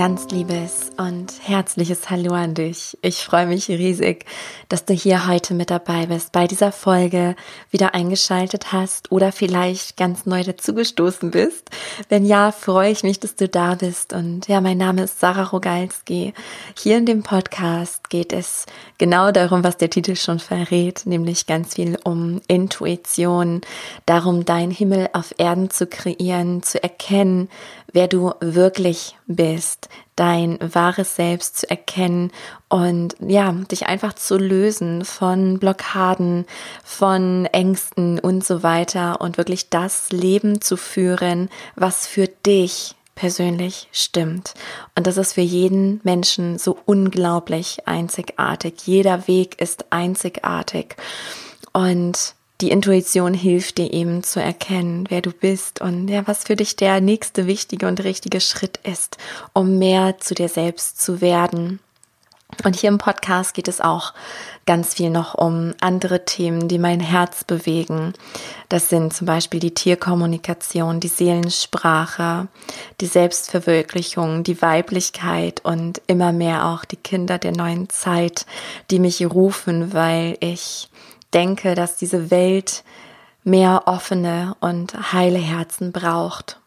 ganz liebes und herzliches Hallo an dich. Ich freue mich riesig, dass du hier heute mit dabei bist, bei dieser Folge wieder eingeschaltet hast oder vielleicht ganz neu dazugestoßen bist. Wenn ja, freue ich mich, dass du da bist. Und ja, mein Name ist Sarah Rogalski. Hier in dem Podcast geht es genau darum, was der Titel schon verrät, nämlich ganz viel um Intuition, darum, dein Himmel auf Erden zu kreieren, zu erkennen, wer du wirklich bist, dein wahres Selbst zu erkennen und ja, dich einfach zu lösen von Blockaden, von Ängsten und so weiter und wirklich das Leben zu führen, was für dich persönlich stimmt. Und das ist für jeden Menschen so unglaublich einzigartig. Jeder Weg ist einzigartig. Und die Intuition hilft dir eben zu erkennen, wer du bist und ja, was für dich der nächste wichtige und richtige Schritt ist, um mehr zu dir selbst zu werden. Und hier im Podcast geht es auch ganz viel noch um andere Themen, die mein Herz bewegen. Das sind zum Beispiel die Tierkommunikation, die Seelensprache, die Selbstverwirklichung, die Weiblichkeit und immer mehr auch die Kinder der neuen Zeit, die mich rufen, weil ich denke, dass diese Welt mehr offene und heile Herzen braucht.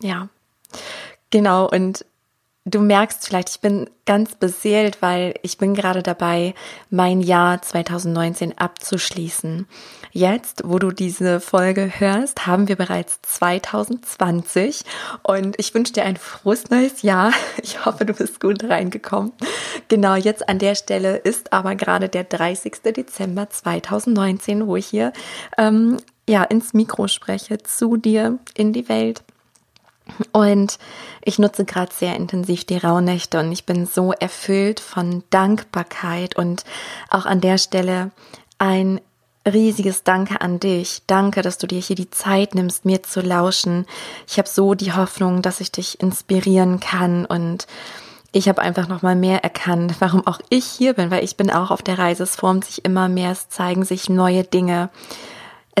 Ja, genau. Und du merkst vielleicht, ich bin ganz beseelt, weil ich bin gerade dabei, mein Jahr 2019 abzuschließen. Jetzt, wo du diese Folge hörst, haben wir bereits 2020 und ich wünsche dir ein frohes neues Jahr. Ich hoffe, du bist gut reingekommen. Genau, jetzt an der Stelle ist aber gerade der 30. Dezember 2019, wo ich hier ähm, ja ins Mikro spreche, zu dir in die Welt. Und ich nutze gerade sehr intensiv die Rauhnächte und ich bin so erfüllt von Dankbarkeit und auch an der Stelle ein riesiges Danke an dich. Danke, dass du dir hier die Zeit nimmst, mir zu lauschen. Ich habe so die Hoffnung, dass ich dich inspirieren kann und ich habe einfach noch mal mehr erkannt, warum auch ich hier bin, weil ich bin auch auf der Reise. Es formt sich immer mehr, es zeigen sich neue Dinge.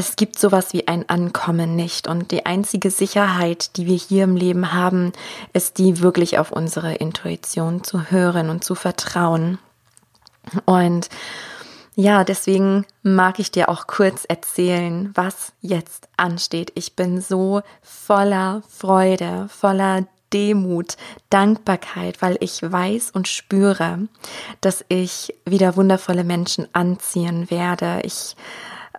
Es gibt sowas wie ein Ankommen nicht und die einzige Sicherheit, die wir hier im Leben haben, ist die wirklich auf unsere Intuition zu hören und zu vertrauen. Und ja, deswegen mag ich dir auch kurz erzählen, was jetzt ansteht. Ich bin so voller Freude, voller Demut, Dankbarkeit, weil ich weiß und spüre, dass ich wieder wundervolle Menschen anziehen werde. Ich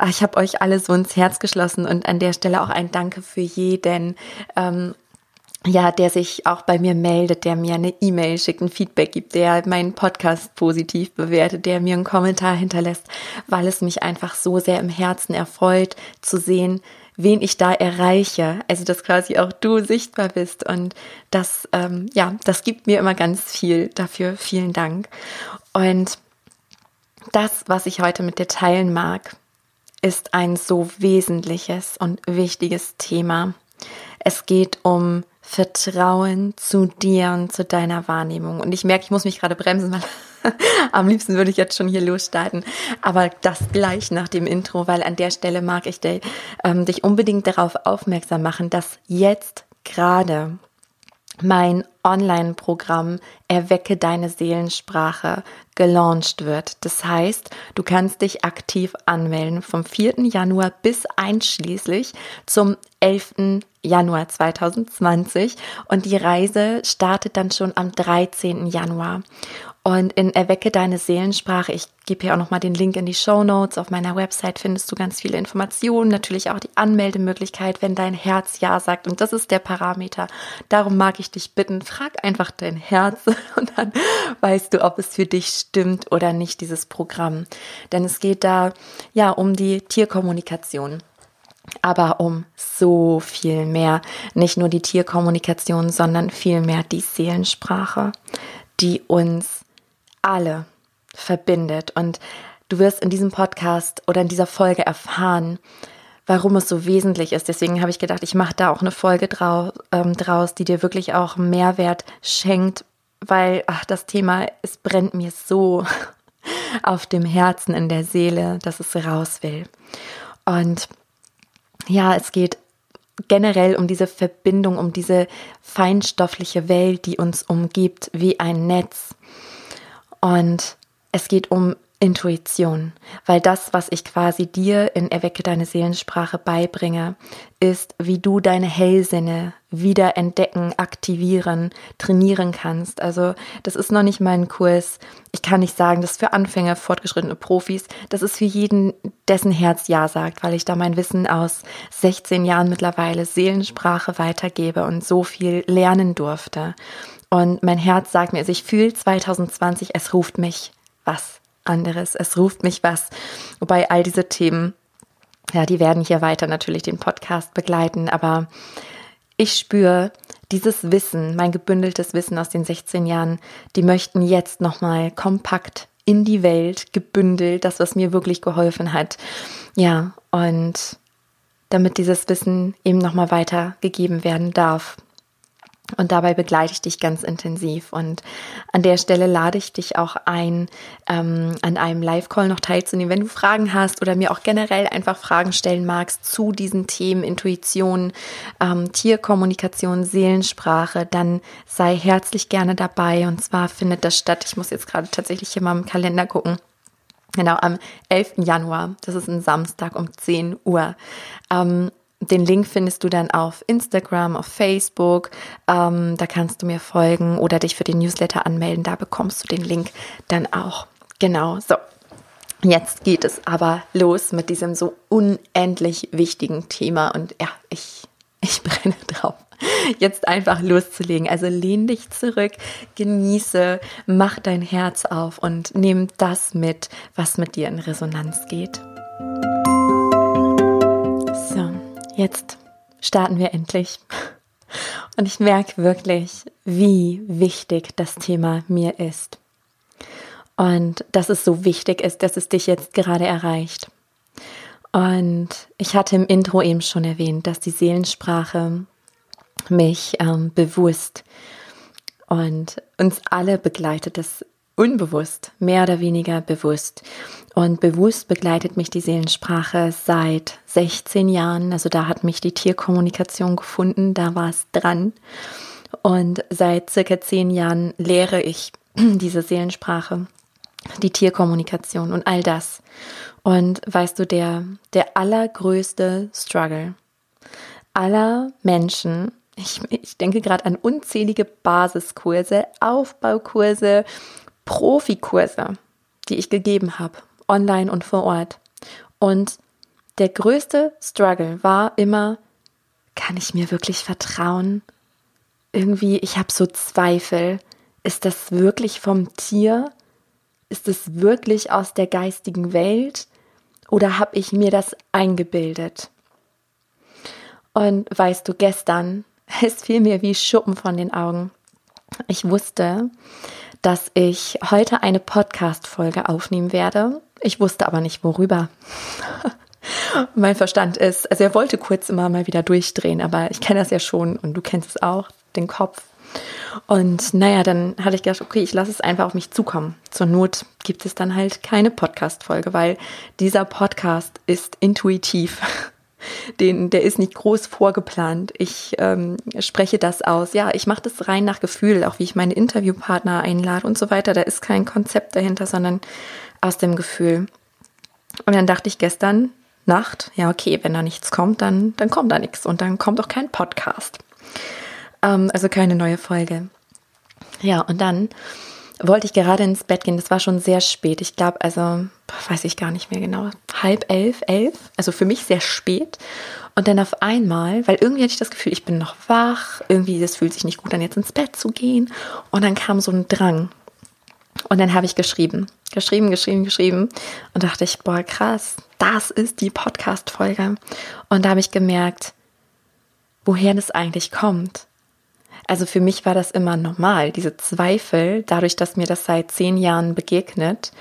ich habe euch alle so ins Herz geschlossen und an der Stelle auch ein Danke für jeden. Ähm, ja, der sich auch bei mir meldet, der mir eine E-Mail schickt, ein Feedback gibt, der meinen Podcast positiv bewertet, der mir einen Kommentar hinterlässt, weil es mich einfach so sehr im Herzen erfreut zu sehen, wen ich da erreiche. Also dass quasi auch du sichtbar bist und das, ähm, ja, das gibt mir immer ganz viel. Dafür vielen Dank. Und das, was ich heute mit dir teilen mag, ist ein so wesentliches und wichtiges Thema. Es geht um Vertrauen zu dir und zu deiner Wahrnehmung. Und ich merke, ich muss mich gerade bremsen, weil am liebsten würde ich jetzt schon hier losstarten. Aber das gleich nach dem Intro, weil an der Stelle mag ich dich, ähm, dich unbedingt darauf aufmerksam machen, dass jetzt gerade mein Online-Programm Erwecke deine Seelensprache gelauncht wird. Das heißt, du kannst dich aktiv anmelden vom 4. Januar bis einschließlich zum 11. Januar 2020 und die Reise startet dann schon am 13. Januar. Und in Erwecke deine Seelensprache, ich gebe hier auch nochmal den Link in die Show Notes. Auf meiner Website findest du ganz viele Informationen, natürlich auch die Anmeldemöglichkeit, wenn dein Herz Ja sagt. Und das ist der Parameter. Darum mag ich dich bitten, frag einfach dein Herz und dann weißt du, ob es für dich stimmt oder nicht, dieses Programm. Denn es geht da ja um die Tierkommunikation aber um so viel mehr. Nicht nur die Tierkommunikation, sondern vielmehr die Seelensprache, die uns alle verbindet. Und du wirst in diesem Podcast oder in dieser Folge erfahren, warum es so wesentlich ist. Deswegen habe ich gedacht, ich mache da auch eine Folge drau ähm, draus, die dir wirklich auch Mehrwert schenkt, weil ach, das Thema, es brennt mir so auf dem Herzen, in der Seele, dass es raus will. Und ja, es geht generell um diese Verbindung, um diese feinstoffliche Welt, die uns umgibt, wie ein Netz. Und es geht um Intuition, weil das, was ich quasi dir in Erwecke deine Seelensprache beibringe, ist, wie du deine Hellsinne wieder entdecken, aktivieren, trainieren kannst. Also das ist noch nicht mein Kurs. Ich kann nicht sagen, das ist für Anfänger, fortgeschrittene Profis. Das ist für jeden, dessen Herz Ja sagt, weil ich da mein Wissen aus 16 Jahren mittlerweile Seelensprache weitergebe und so viel lernen durfte. Und mein Herz sagt mir, also ich fühle 2020, es ruft mich was anderes. Es ruft mich was. Wobei all diese Themen, ja, die werden hier weiter natürlich den Podcast begleiten, aber ich spüre dieses Wissen, mein gebündeltes Wissen aus den 16 Jahren, die möchten jetzt nochmal kompakt in die Welt gebündelt, das, was mir wirklich geholfen hat. Ja, und damit dieses Wissen eben nochmal weitergegeben werden darf. Und dabei begleite ich dich ganz intensiv. Und an der Stelle lade ich dich auch ein, ähm, an einem Live-Call noch teilzunehmen. Wenn du Fragen hast oder mir auch generell einfach Fragen stellen magst zu diesen Themen Intuition, ähm, Tierkommunikation, Seelensprache, dann sei herzlich gerne dabei. Und zwar findet das statt. Ich muss jetzt gerade tatsächlich hier mal im Kalender gucken. Genau, am 11. Januar. Das ist ein Samstag um 10 Uhr. Ähm, den Link findest du dann auf Instagram, auf Facebook. Ähm, da kannst du mir folgen oder dich für den Newsletter anmelden. Da bekommst du den Link dann auch. Genau, so. Jetzt geht es aber los mit diesem so unendlich wichtigen Thema und ja, ich, ich brenne drauf. Jetzt einfach loszulegen. Also lehn dich zurück, genieße, mach dein Herz auf und nimm das mit, was mit dir in Resonanz geht. Jetzt starten wir endlich. Und ich merke wirklich, wie wichtig das Thema mir ist. Und dass es so wichtig ist, dass es dich jetzt gerade erreicht. Und ich hatte im Intro eben schon erwähnt, dass die Seelensprache mich ähm, bewusst und uns alle begleitet. Das unbewusst, mehr oder weniger bewusst. Und bewusst begleitet mich die Seelensprache seit 16 Jahren. Also da hat mich die Tierkommunikation gefunden, da war es dran. Und seit circa 10 Jahren lehre ich diese Seelensprache, die Tierkommunikation und all das. Und weißt du, der, der allergrößte Struggle aller Menschen, ich, ich denke gerade an unzählige Basiskurse, Aufbaukurse, Profikurse, die ich gegeben habe, online und vor Ort. Und der größte Struggle war immer, kann ich mir wirklich vertrauen? Irgendwie, ich habe so Zweifel. Ist das wirklich vom Tier? Ist es wirklich aus der geistigen Welt? Oder habe ich mir das eingebildet? Und weißt du, gestern, es fiel mir wie Schuppen von den Augen. Ich wusste, dass ich heute eine Podcast-Folge aufnehmen werde. Ich wusste aber nicht worüber. mein Verstand ist, also er wollte kurz immer mal wieder durchdrehen, aber ich kenne das ja schon und du kennst es auch, den Kopf. Und naja, dann hatte ich gedacht, okay, ich lasse es einfach auf mich zukommen. Zur Not gibt es dann halt keine Podcast-Folge, weil dieser Podcast ist intuitiv den, der ist nicht groß vorgeplant. Ich ähm, spreche das aus. Ja, ich mache das rein nach Gefühl, auch wie ich meine Interviewpartner einlade und so weiter. Da ist kein Konzept dahinter, sondern aus dem Gefühl. Und dann dachte ich gestern Nacht, ja, okay, wenn da nichts kommt, dann, dann kommt da nichts und dann kommt auch kein Podcast. Ähm, also keine neue Folge. Ja, und dann wollte ich gerade ins Bett gehen. Das war schon sehr spät. Ich glaube, also weiß ich gar nicht mehr genau, halb elf, elf. Also für mich sehr spät. Und dann auf einmal, weil irgendwie hatte ich das Gefühl, ich bin noch wach, irgendwie, das fühlt sich nicht gut an, jetzt ins Bett zu gehen. Und dann kam so ein Drang. Und dann habe ich geschrieben, geschrieben, geschrieben, geschrieben. Und dachte ich, boah, krass, das ist die Podcast-Folge. Und da habe ich gemerkt, woher das eigentlich kommt. Also für mich war das immer normal, diese Zweifel, dadurch, dass mir das seit zehn Jahren begegnet,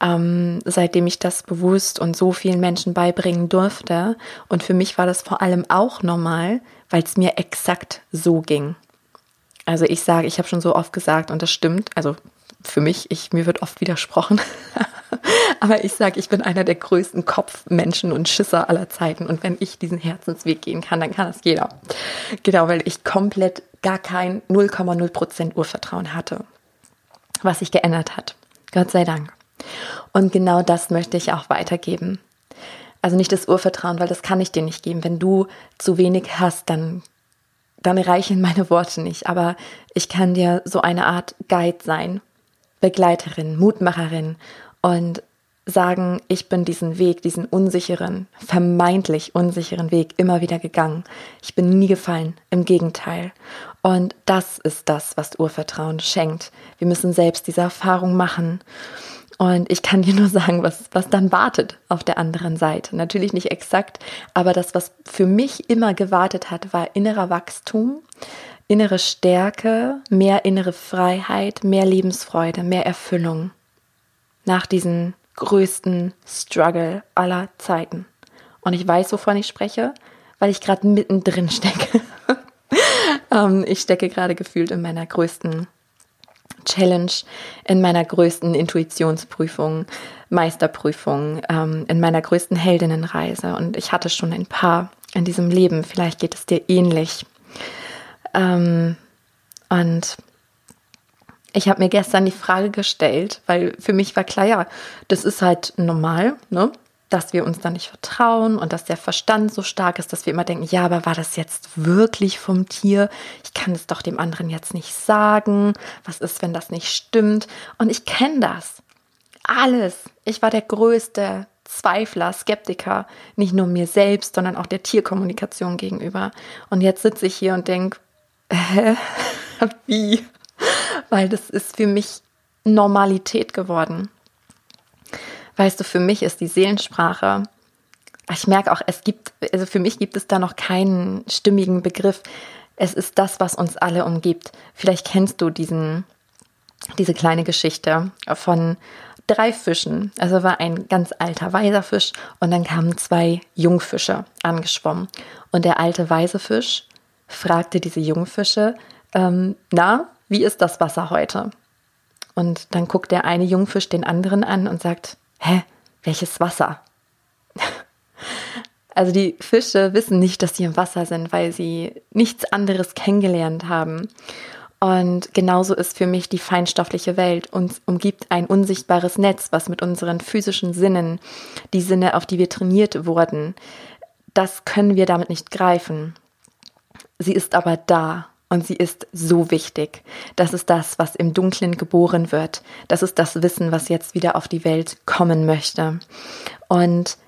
ähm, seitdem ich das bewusst und so vielen Menschen beibringen durfte. Und für mich war das vor allem auch normal, weil es mir exakt so ging. Also ich sage, ich habe schon so oft gesagt und das stimmt, also für mich, ich, mir wird oft widersprochen. Aber ich sage, ich bin einer der größten Kopfmenschen und Schisser aller Zeiten. Und wenn ich diesen Herzensweg gehen kann, dann kann das jeder. Genau, weil ich komplett gar kein 0,0% Urvertrauen hatte. Was sich geändert hat. Gott sei Dank. Und genau das möchte ich auch weitergeben. Also nicht das Urvertrauen, weil das kann ich dir nicht geben. Wenn du zu wenig hast, dann, dann reichen meine Worte nicht. Aber ich kann dir so eine Art Guide sein, Begleiterin, Mutmacherin und sagen, ich bin diesen Weg, diesen unsicheren, vermeintlich unsicheren Weg immer wieder gegangen. Ich bin nie gefallen, im Gegenteil. Und das ist das, was Urvertrauen schenkt. Wir müssen selbst diese Erfahrung machen. Und ich kann dir nur sagen, was, was dann wartet auf der anderen Seite. Natürlich nicht exakt, aber das, was für mich immer gewartet hat, war innerer Wachstum, innere Stärke, mehr innere Freiheit, mehr Lebensfreude, mehr Erfüllung. Nach diesem größten Struggle aller Zeiten. Und ich weiß, wovon ich spreche, weil ich gerade mittendrin stecke. ähm, ich stecke gerade gefühlt in meiner größten Challenge, in meiner größten Intuitionsprüfung, Meisterprüfung, ähm, in meiner größten Heldinnenreise. Und ich hatte schon ein paar in diesem Leben. Vielleicht geht es dir ähnlich. Ähm, und ich habe mir gestern die Frage gestellt, weil für mich war klar, ja, das ist halt normal, ne? Dass wir uns da nicht vertrauen und dass der Verstand so stark ist, dass wir immer denken, ja, aber war das jetzt wirklich vom Tier? Ich kann es doch dem anderen jetzt nicht sagen. Was ist, wenn das nicht stimmt? Und ich kenne das. Alles. Ich war der größte Zweifler, Skeptiker, nicht nur mir selbst, sondern auch der Tierkommunikation gegenüber. Und jetzt sitze ich hier und denke, hä? Wie? Weil das ist für mich Normalität geworden. Weißt du, für mich ist die Seelensprache, ich merke auch, es gibt, also für mich gibt es da noch keinen stimmigen Begriff. Es ist das, was uns alle umgibt. Vielleicht kennst du diesen, diese kleine Geschichte von drei Fischen. Also war ein ganz alter weiser Fisch und dann kamen zwei Jungfische angeschwommen. Und der alte weise Fisch fragte diese Jungfische, ähm, na, wie ist das Wasser heute? Und dann guckt der eine Jungfisch den anderen an und sagt, hä, welches Wasser? Also die Fische wissen nicht, dass sie im Wasser sind, weil sie nichts anderes kennengelernt haben. Und genauso ist für mich die feinstoffliche Welt. Uns umgibt ein unsichtbares Netz, was mit unseren physischen Sinnen, die Sinne, auf die wir trainiert wurden, das können wir damit nicht greifen. Sie ist aber da und sie ist so wichtig. Das ist das, was im Dunklen geboren wird. Das ist das Wissen, was jetzt wieder auf die Welt kommen möchte. Und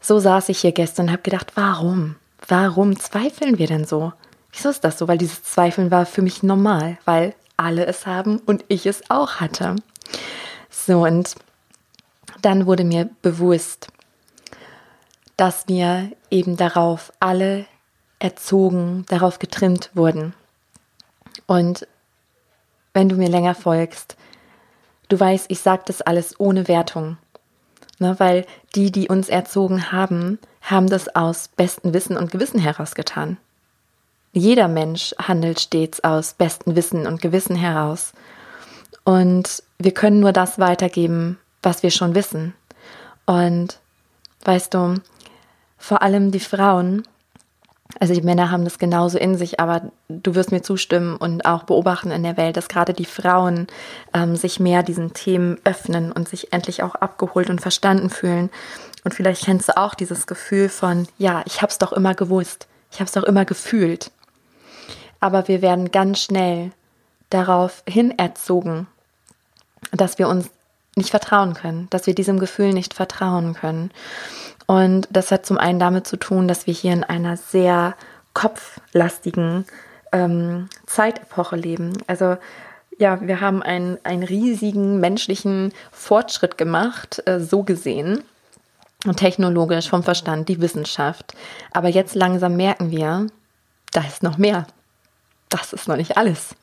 so saß ich hier gestern und habe gedacht, warum? Warum zweifeln wir denn so? Wieso ist das so? Weil dieses Zweifeln war für mich normal, weil alle es haben und ich es auch hatte. So, und dann wurde mir bewusst, dass wir eben darauf alle erzogen, darauf getrimmt wurden. Und wenn du mir länger folgst, du weißt, ich sage das alles ohne Wertung. Ne, weil die, die uns erzogen haben, haben das aus bestem Wissen und Gewissen herausgetan. Jeder Mensch handelt stets aus bestem Wissen und Gewissen heraus. Und wir können nur das weitergeben, was wir schon wissen. Und weißt du, vor allem die Frauen, also die Männer haben das genauso in sich, aber du wirst mir zustimmen und auch beobachten in der Welt, dass gerade die Frauen ähm, sich mehr diesen Themen öffnen und sich endlich auch abgeholt und verstanden fühlen. Und vielleicht kennst du auch dieses Gefühl von, ja, ich habe es doch immer gewusst, ich habe es doch immer gefühlt. Aber wir werden ganz schnell darauf hin erzogen, dass wir uns nicht vertrauen können, dass wir diesem Gefühl nicht vertrauen können. Und das hat zum einen damit zu tun, dass wir hier in einer sehr kopflastigen ähm, Zeitepoche leben. Also ja, wir haben einen, einen riesigen menschlichen Fortschritt gemacht, äh, so gesehen. Und technologisch vom Verstand, die Wissenschaft. Aber jetzt langsam merken wir, da ist noch mehr. Das ist noch nicht alles.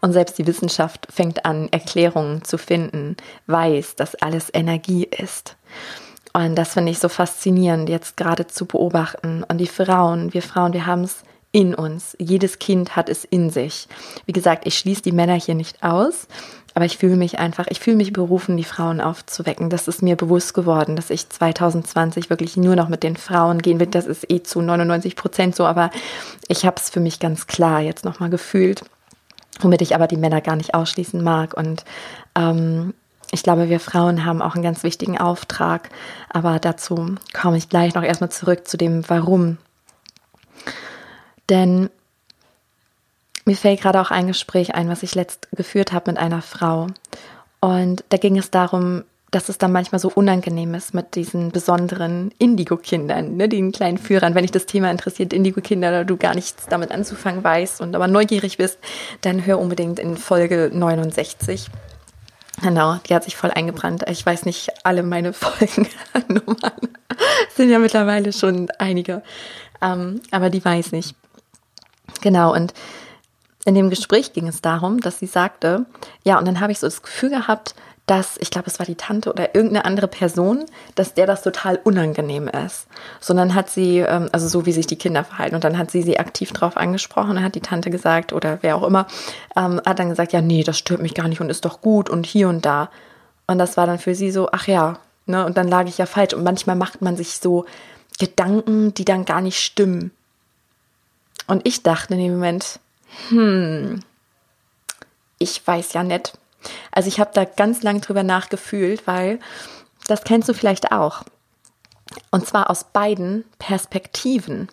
Und selbst die Wissenschaft fängt an, Erklärungen zu finden, weiß, dass alles Energie ist. Und das finde ich so faszinierend, jetzt gerade zu beobachten. Und die Frauen, wir Frauen, wir haben es in uns. Jedes Kind hat es in sich. Wie gesagt, ich schließe die Männer hier nicht aus, aber ich fühle mich einfach, ich fühle mich berufen, die Frauen aufzuwecken. Das ist mir bewusst geworden, dass ich 2020 wirklich nur noch mit den Frauen gehen will. Das ist eh zu 99 Prozent so, aber ich habe es für mich ganz klar jetzt nochmal gefühlt, womit ich aber die Männer gar nicht ausschließen mag. Und ähm, ich glaube, wir Frauen haben auch einen ganz wichtigen Auftrag, aber dazu komme ich gleich noch erstmal zurück zu dem Warum. Denn mir fällt gerade auch ein Gespräch ein, was ich letzt geführt habe mit einer Frau. Und da ging es darum, dass es dann manchmal so unangenehm ist mit diesen besonderen Indigo-Kindern, ne, den kleinen Führern. Wenn dich das Thema interessiert, Indigo-Kinder, oder du gar nichts damit anzufangen weißt und aber neugierig bist, dann hör unbedingt in Folge 69. Genau, die hat sich voll eingebrannt. Ich weiß nicht, alle meine Folgennummern sind ja mittlerweile schon einige. Ähm, aber die weiß nicht. Genau, und in dem Gespräch ging es darum, dass sie sagte, ja, und dann habe ich so das Gefühl gehabt, dass, ich glaube, es war die Tante oder irgendeine andere Person, dass der das total unangenehm ist. Sondern hat sie, ähm, also so wie sich die Kinder verhalten, und dann hat sie sie aktiv drauf angesprochen, hat die Tante gesagt, oder wer auch immer, ähm, hat dann gesagt, ja, nee, das stört mich gar nicht und ist doch gut und hier und da. Und das war dann für sie so, ach ja, ne, und dann lag ich ja falsch. Und manchmal macht man sich so Gedanken, die dann gar nicht stimmen. Und ich dachte in dem Moment, hm, ich weiß ja nicht. Also ich habe da ganz lang drüber nachgefühlt, weil das kennst du vielleicht auch. Und zwar aus beiden Perspektiven.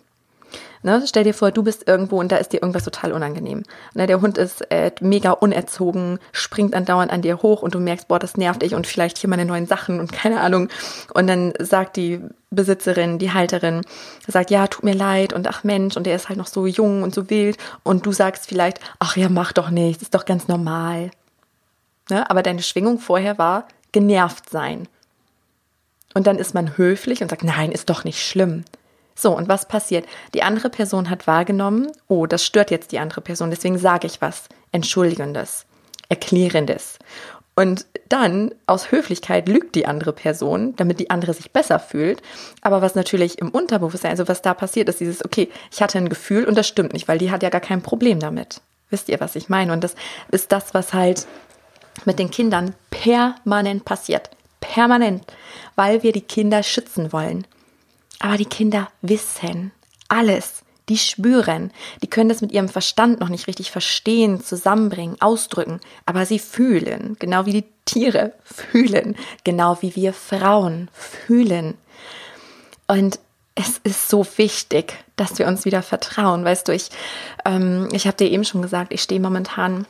Ne, stell dir vor, du bist irgendwo und da ist dir irgendwas total unangenehm. Ne, der Hund ist äh, mega unerzogen, springt andauernd an dir hoch und du merkst, boah, das nervt dich und vielleicht hier meine neuen Sachen und keine Ahnung. Und dann sagt die Besitzerin, die Halterin, sagt, ja, tut mir leid und ach Mensch, und der ist halt noch so jung und so wild. Und du sagst vielleicht, ach ja, mach doch nichts, ist doch ganz normal. Ne, aber deine Schwingung vorher war genervt sein. Und dann ist man höflich und sagt, nein, ist doch nicht schlimm. So, und was passiert? Die andere Person hat wahrgenommen, oh, das stört jetzt die andere Person, deswegen sage ich was Entschuldigendes, Erklärendes. Und dann, aus Höflichkeit, lügt die andere Person, damit die andere sich besser fühlt. Aber was natürlich im Unterbewusstsein, also was da passiert, ist dieses, okay, ich hatte ein Gefühl und das stimmt nicht, weil die hat ja gar kein Problem damit. Wisst ihr, was ich meine? Und das ist das, was halt mit den Kindern permanent passiert. Permanent. Weil wir die Kinder schützen wollen. Aber die Kinder wissen alles. Die spüren. Die können das mit ihrem Verstand noch nicht richtig verstehen, zusammenbringen, ausdrücken. Aber sie fühlen. Genau wie die Tiere fühlen. Genau wie wir Frauen fühlen. Und es ist so wichtig, dass wir uns wieder vertrauen. Weißt du, ich, ähm, ich habe dir eben schon gesagt, ich stehe momentan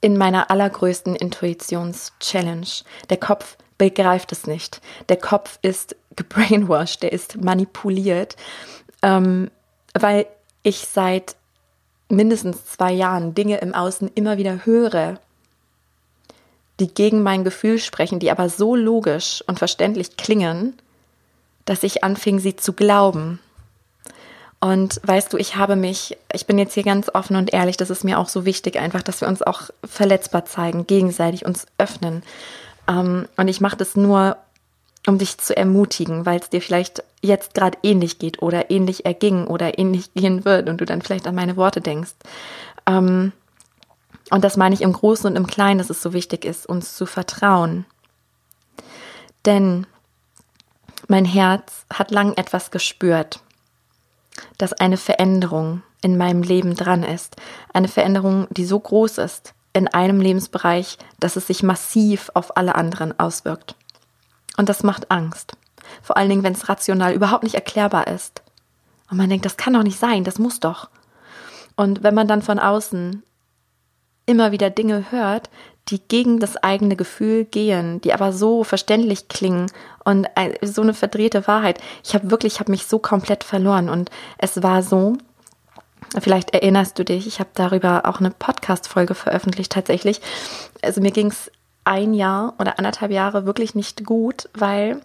in meiner allergrößten Intuitions-Challenge. Der Kopf begreift es nicht. Der Kopf ist gebrainwashed, der ist manipuliert, ähm, weil ich seit mindestens zwei Jahren Dinge im Außen immer wieder höre, die gegen mein Gefühl sprechen, die aber so logisch und verständlich klingen, dass ich anfing, sie zu glauben. Und weißt du, ich habe mich, ich bin jetzt hier ganz offen und ehrlich, das ist mir auch so wichtig, einfach, dass wir uns auch verletzbar zeigen, gegenseitig uns öffnen. Ähm, und ich mache das nur, um dich zu ermutigen, weil es dir vielleicht jetzt gerade ähnlich geht oder ähnlich erging oder ähnlich gehen wird und du dann vielleicht an meine Worte denkst. Ähm, und das meine ich im Großen und im Kleinen, dass es so wichtig ist, uns zu vertrauen. Denn mein Herz hat lang etwas gespürt, dass eine Veränderung in meinem Leben dran ist. Eine Veränderung, die so groß ist in einem Lebensbereich, dass es sich massiv auf alle anderen auswirkt. Und das macht Angst. Vor allen Dingen, wenn es rational überhaupt nicht erklärbar ist. Und man denkt, das kann doch nicht sein, das muss doch. Und wenn man dann von außen immer wieder Dinge hört, die gegen das eigene Gefühl gehen, die aber so verständlich klingen und so eine verdrehte Wahrheit. Ich habe wirklich, ich habe mich so komplett verloren und es war so, vielleicht erinnerst du dich, ich habe darüber auch eine Podcast-Folge veröffentlicht tatsächlich. Also mir ging es ein Jahr oder anderthalb Jahre wirklich nicht gut, weil,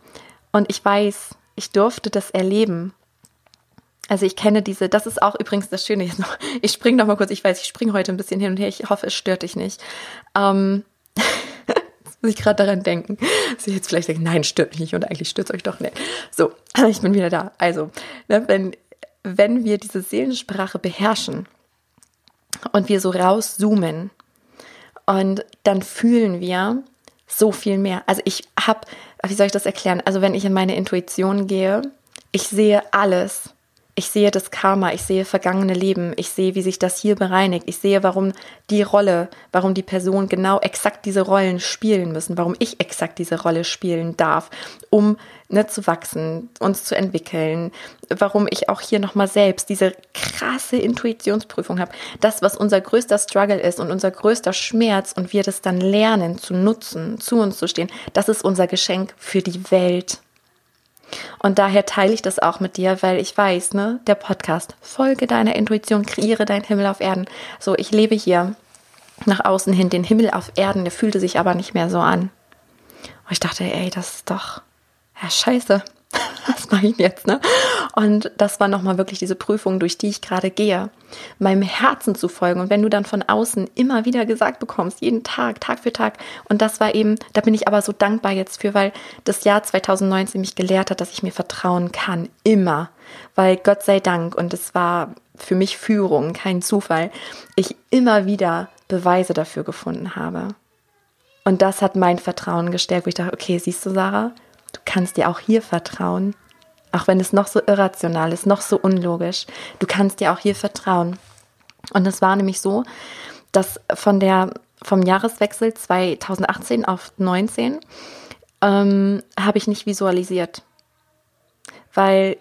und ich weiß, ich durfte das erleben. Also ich kenne diese, das ist auch übrigens das Schöne jetzt noch. Ich springe noch mal kurz, ich weiß, ich springe heute ein bisschen hin und her. Ich hoffe, es stört dich nicht. Ähm, jetzt muss ich gerade daran denken. Dass ich jetzt vielleicht denke, nein, stört mich nicht und eigentlich stört es euch doch nicht. So, ich bin wieder da. Also, ne, wenn wenn wir diese Seelensprache beherrschen und wir so rauszoomen und dann fühlen wir so viel mehr. Also ich habe, wie soll ich das erklären? Also wenn ich in meine Intuition gehe, ich sehe alles ich sehe das Karma, ich sehe vergangene Leben, ich sehe, wie sich das hier bereinigt, ich sehe, warum die Rolle, warum die Person genau exakt diese Rollen spielen müssen, warum ich exakt diese Rolle spielen darf, um ne, zu wachsen, uns zu entwickeln, warum ich auch hier nochmal selbst diese krasse Intuitionsprüfung habe. Das, was unser größter Struggle ist und unser größter Schmerz und wir das dann lernen zu nutzen, zu uns zu stehen, das ist unser Geschenk für die Welt. Und daher teile ich das auch mit dir, weil ich weiß, ne, der Podcast, folge deiner Intuition, kreiere deinen Himmel auf Erden. So, ich lebe hier nach außen hin den Himmel auf Erden, der fühlte sich aber nicht mehr so an. Und ich dachte, ey, das ist doch, ja, scheiße. was mache ich jetzt, ne? Und das war nochmal wirklich diese Prüfung, durch die ich gerade gehe, meinem Herzen zu folgen. Und wenn du dann von außen immer wieder gesagt bekommst, jeden Tag, Tag für Tag, und das war eben, da bin ich aber so dankbar jetzt für, weil das Jahr 2019 mich gelehrt hat, dass ich mir vertrauen kann, immer. Weil Gott sei Dank, und es war für mich Führung, kein Zufall, ich immer wieder Beweise dafür gefunden habe. Und das hat mein Vertrauen gestärkt, wo ich dachte, okay, siehst du, Sarah, Du kannst dir auch hier vertrauen, auch wenn es noch so irrational ist, noch so unlogisch. Du kannst dir auch hier vertrauen. Und es war nämlich so, dass von der, vom Jahreswechsel 2018 auf 19 ähm, habe ich nicht visualisiert, weil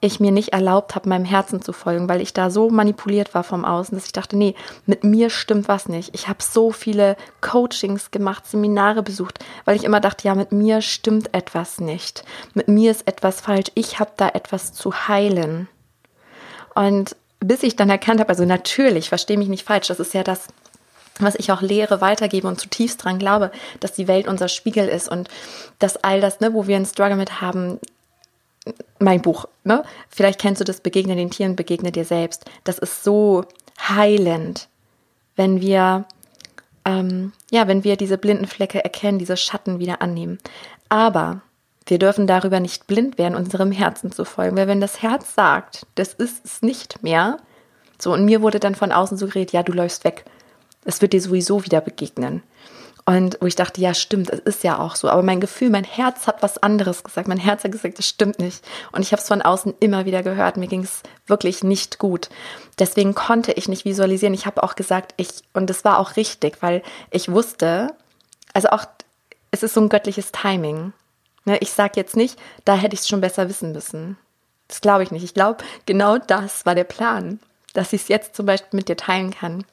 ich mir nicht erlaubt habe, meinem Herzen zu folgen, weil ich da so manipuliert war vom Außen, dass ich dachte, nee, mit mir stimmt was nicht. Ich habe so viele Coachings gemacht, Seminare besucht, weil ich immer dachte, ja, mit mir stimmt etwas nicht. Mit mir ist etwas falsch. Ich habe da etwas zu heilen. Und bis ich dann erkannt habe, also natürlich, verstehe mich nicht falsch, das ist ja das, was ich auch lehre, weitergebe und zutiefst dran glaube, dass die Welt unser Spiegel ist und dass all das, ne, wo wir einen Struggle mit haben, mein Buch, ne? Vielleicht kennst du das Begegne den Tieren, begegne dir selbst. Das ist so heilend, wenn wir, ähm, ja, wenn wir diese blinden Flecke erkennen, diese Schatten wieder annehmen. Aber wir dürfen darüber nicht blind werden, unserem Herzen zu folgen, weil wenn das Herz sagt, das ist es nicht mehr, so und mir wurde dann von außen so geredet, ja, du läufst weg. Es wird dir sowieso wieder begegnen. Und wo ich dachte, ja, stimmt, es ist ja auch so. Aber mein Gefühl, mein Herz hat was anderes gesagt. Mein Herz hat gesagt, das stimmt nicht. Und ich habe es von außen immer wieder gehört. Mir ging es wirklich nicht gut. Deswegen konnte ich nicht visualisieren. Ich habe auch gesagt, ich, und das war auch richtig, weil ich wusste, also auch, es ist so ein göttliches Timing. Ne, ich sage jetzt nicht, da hätte ich es schon besser wissen müssen. Das glaube ich nicht. Ich glaube, genau das war der Plan, dass ich es jetzt zum Beispiel mit dir teilen kann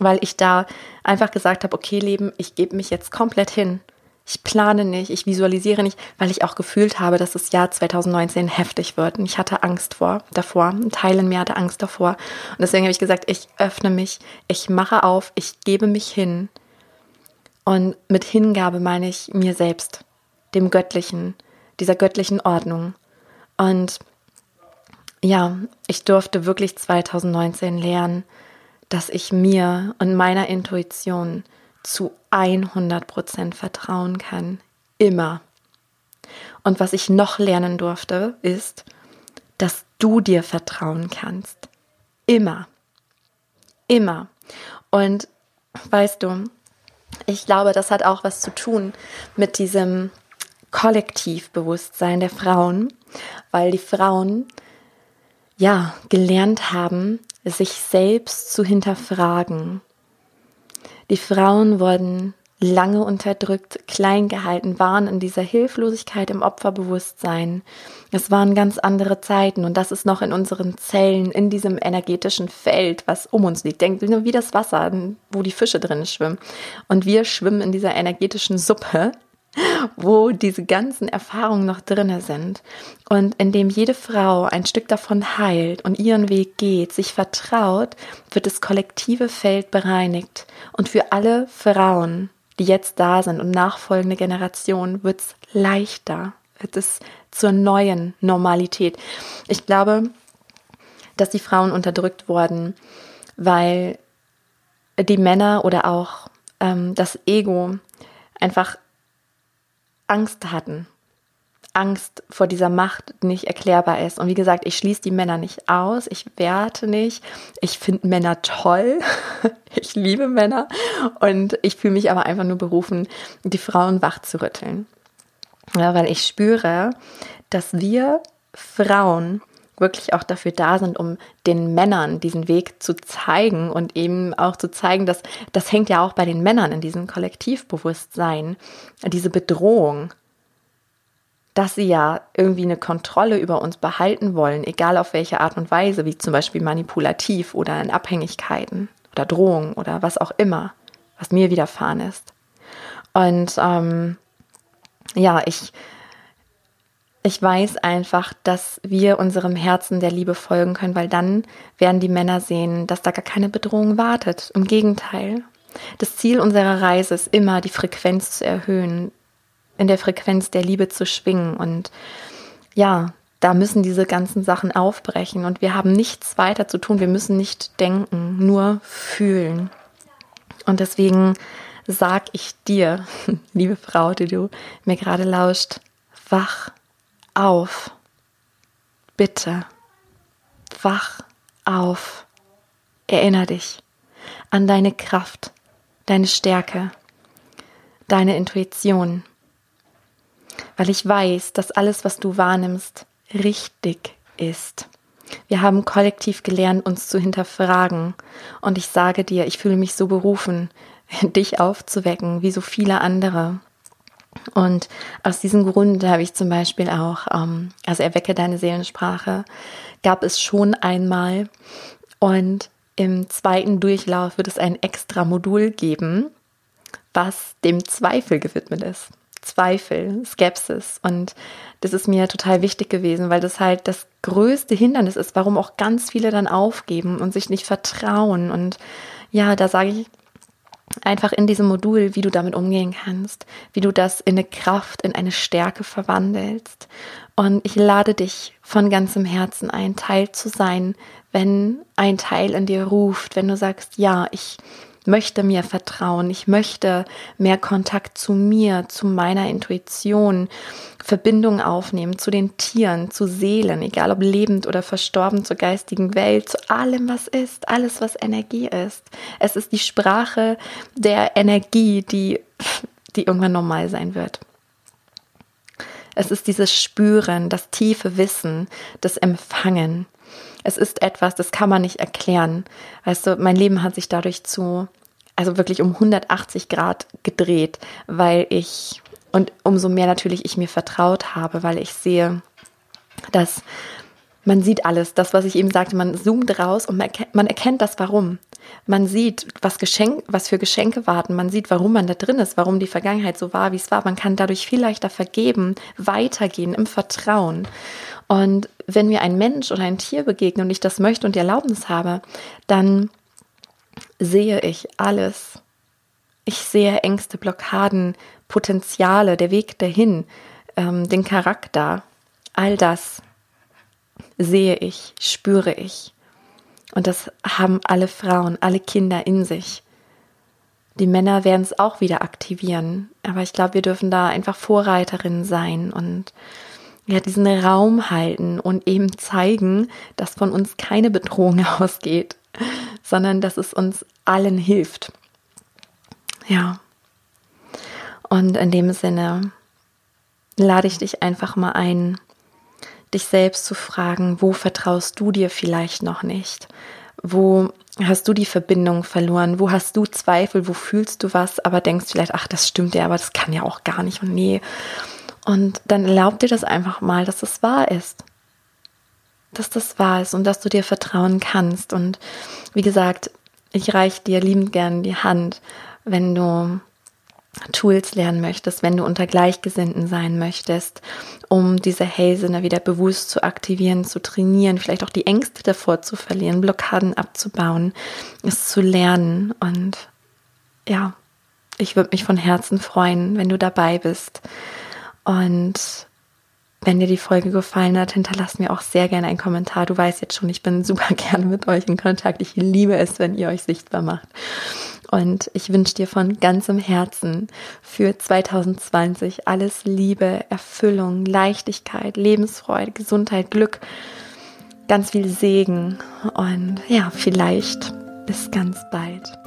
weil ich da einfach gesagt habe, okay Leben, ich gebe mich jetzt komplett hin. Ich plane nicht, ich visualisiere nicht, weil ich auch gefühlt habe, dass das Jahr 2019 heftig wird. Und ich hatte Angst vor, davor. Ein Teil in mir hatte Angst davor. Und deswegen habe ich gesagt, ich öffne mich, ich mache auf, ich gebe mich hin. Und mit Hingabe meine ich mir selbst, dem Göttlichen, dieser göttlichen Ordnung. Und ja, ich durfte wirklich 2019 lernen, dass ich mir und meiner Intuition zu 100% vertrauen kann. Immer. Und was ich noch lernen durfte, ist, dass du dir vertrauen kannst. Immer. Immer. Und weißt du, ich glaube, das hat auch was zu tun mit diesem Kollektivbewusstsein der Frauen, weil die Frauen ja gelernt haben, sich selbst zu hinterfragen. Die Frauen wurden lange unterdrückt, klein gehalten, waren in dieser Hilflosigkeit im Opferbewusstsein. Es waren ganz andere Zeiten und das ist noch in unseren Zellen, in diesem energetischen Feld, was um uns liegt. Denkt nur wie das Wasser, wo die Fische drin schwimmen. Und wir schwimmen in dieser energetischen Suppe wo diese ganzen Erfahrungen noch drinne sind und in dem jede Frau ein Stück davon heilt und ihren Weg geht, sich vertraut, wird das kollektive Feld bereinigt und für alle Frauen, die jetzt da sind und nachfolgende Generationen, wird es leichter, wird es zur neuen Normalität. Ich glaube, dass die Frauen unterdrückt wurden, weil die Männer oder auch ähm, das Ego einfach Angst hatten. Angst vor dieser Macht nicht erklärbar ist. Und wie gesagt, ich schließe die Männer nicht aus, ich werte nicht, ich finde Männer toll, ich liebe Männer und ich fühle mich aber einfach nur berufen, die Frauen wach zu rütteln. Ja, weil ich spüre, dass wir Frauen wirklich auch dafür da sind, um den Männern diesen Weg zu zeigen und eben auch zu zeigen, dass das hängt ja auch bei den Männern in diesem Kollektivbewusstsein, diese Bedrohung, dass sie ja irgendwie eine Kontrolle über uns behalten wollen, egal auf welche Art und Weise, wie zum Beispiel manipulativ oder in Abhängigkeiten oder Drohungen oder was auch immer, was mir widerfahren ist. Und ähm, ja, ich ich weiß einfach, dass wir unserem Herzen der Liebe folgen können, weil dann werden die Männer sehen, dass da gar keine Bedrohung wartet. Im Gegenteil. Das Ziel unserer Reise ist immer, die Frequenz zu erhöhen, in der Frequenz der Liebe zu schwingen. Und ja, da müssen diese ganzen Sachen aufbrechen. Und wir haben nichts weiter zu tun. Wir müssen nicht denken, nur fühlen. Und deswegen sag ich dir, liebe Frau, die du mir gerade lauscht, wach auf. Bitte, wach auf. Erinner dich an deine Kraft, deine Stärke, deine Intuition. Weil ich weiß, dass alles, was du wahrnimmst, richtig ist. Wir haben kollektiv gelernt, uns zu hinterfragen. Und ich sage dir, ich fühle mich so berufen, dich aufzuwecken, wie so viele andere. Und aus diesem Grund habe ich zum Beispiel auch, ähm, also erwecke deine Seelensprache, gab es schon einmal. Und im zweiten Durchlauf wird es ein extra Modul geben, was dem Zweifel gewidmet ist. Zweifel, Skepsis. Und das ist mir total wichtig gewesen, weil das halt das größte Hindernis ist, warum auch ganz viele dann aufgeben und sich nicht vertrauen. Und ja, da sage ich, einfach in diesem Modul, wie du damit umgehen kannst, wie du das in eine Kraft, in eine Stärke verwandelst. Und ich lade dich von ganzem Herzen ein, Teil zu sein, wenn ein Teil in dir ruft, wenn du sagst, ja, ich möchte mir vertrauen, ich möchte mehr Kontakt zu mir, zu meiner Intuition, Verbindung aufnehmen zu den Tieren, zu Seelen, egal ob lebend oder verstorben, zur geistigen Welt, zu allem, was ist, alles, was Energie ist. Es ist die Sprache der Energie, die, die irgendwann normal sein wird. Es ist dieses Spüren, das tiefe Wissen, das Empfangen. Es ist etwas, das kann man nicht erklären. Weißt du, mein Leben hat sich dadurch zu, also wirklich um 180 Grad gedreht, weil ich, und umso mehr natürlich ich mir vertraut habe, weil ich sehe, dass man sieht alles, das, was ich eben sagte, man zoomt raus und man erkennt, das Warum. Man sieht, was, Geschenk, was für Geschenke warten, man sieht, warum man da drin ist, warum die Vergangenheit so war, wie es war. Man kann dadurch viel leichter vergeben, weitergehen im Vertrauen. Und wenn mir ein Mensch oder ein Tier begegnet und ich das möchte und die Erlaubnis habe, dann sehe ich alles. Ich sehe Ängste, Blockaden, Potenziale, der Weg dahin, ähm, den Charakter. All das sehe ich, spüre ich. Und das haben alle Frauen, alle Kinder in sich. Die Männer werden es auch wieder aktivieren. Aber ich glaube, wir dürfen da einfach Vorreiterinnen sein und ja, diesen Raum halten und eben zeigen, dass von uns keine Bedrohung ausgeht, sondern dass es uns allen hilft. Ja. Und in dem Sinne lade ich dich einfach mal ein, dich selbst zu fragen, wo vertraust du dir vielleicht noch nicht? Wo hast du die Verbindung verloren? Wo hast du Zweifel? Wo fühlst du was? Aber denkst vielleicht, ach, das stimmt ja, aber das kann ja auch gar nicht und nee. Und dann erlaub dir das einfach mal, dass das wahr ist. Dass das wahr ist und dass du dir vertrauen kannst. Und wie gesagt, ich reiche dir liebend gern die Hand, wenn du Tools lernen möchtest, wenn du unter Gleichgesinnten sein möchtest, um diese Hellsinne wieder bewusst zu aktivieren, zu trainieren, vielleicht auch die Ängste davor zu verlieren, Blockaden abzubauen, es zu lernen. Und ja, ich würde mich von Herzen freuen, wenn du dabei bist. Und wenn dir die Folge gefallen hat, hinterlass mir auch sehr gerne einen Kommentar. Du weißt jetzt schon, ich bin super gerne mit euch in Kontakt. Ich liebe es, wenn ihr euch sichtbar macht. Und ich wünsche dir von ganzem Herzen für 2020 alles Liebe, Erfüllung, Leichtigkeit, Lebensfreude, Gesundheit, Glück, ganz viel Segen und ja, vielleicht bis ganz bald.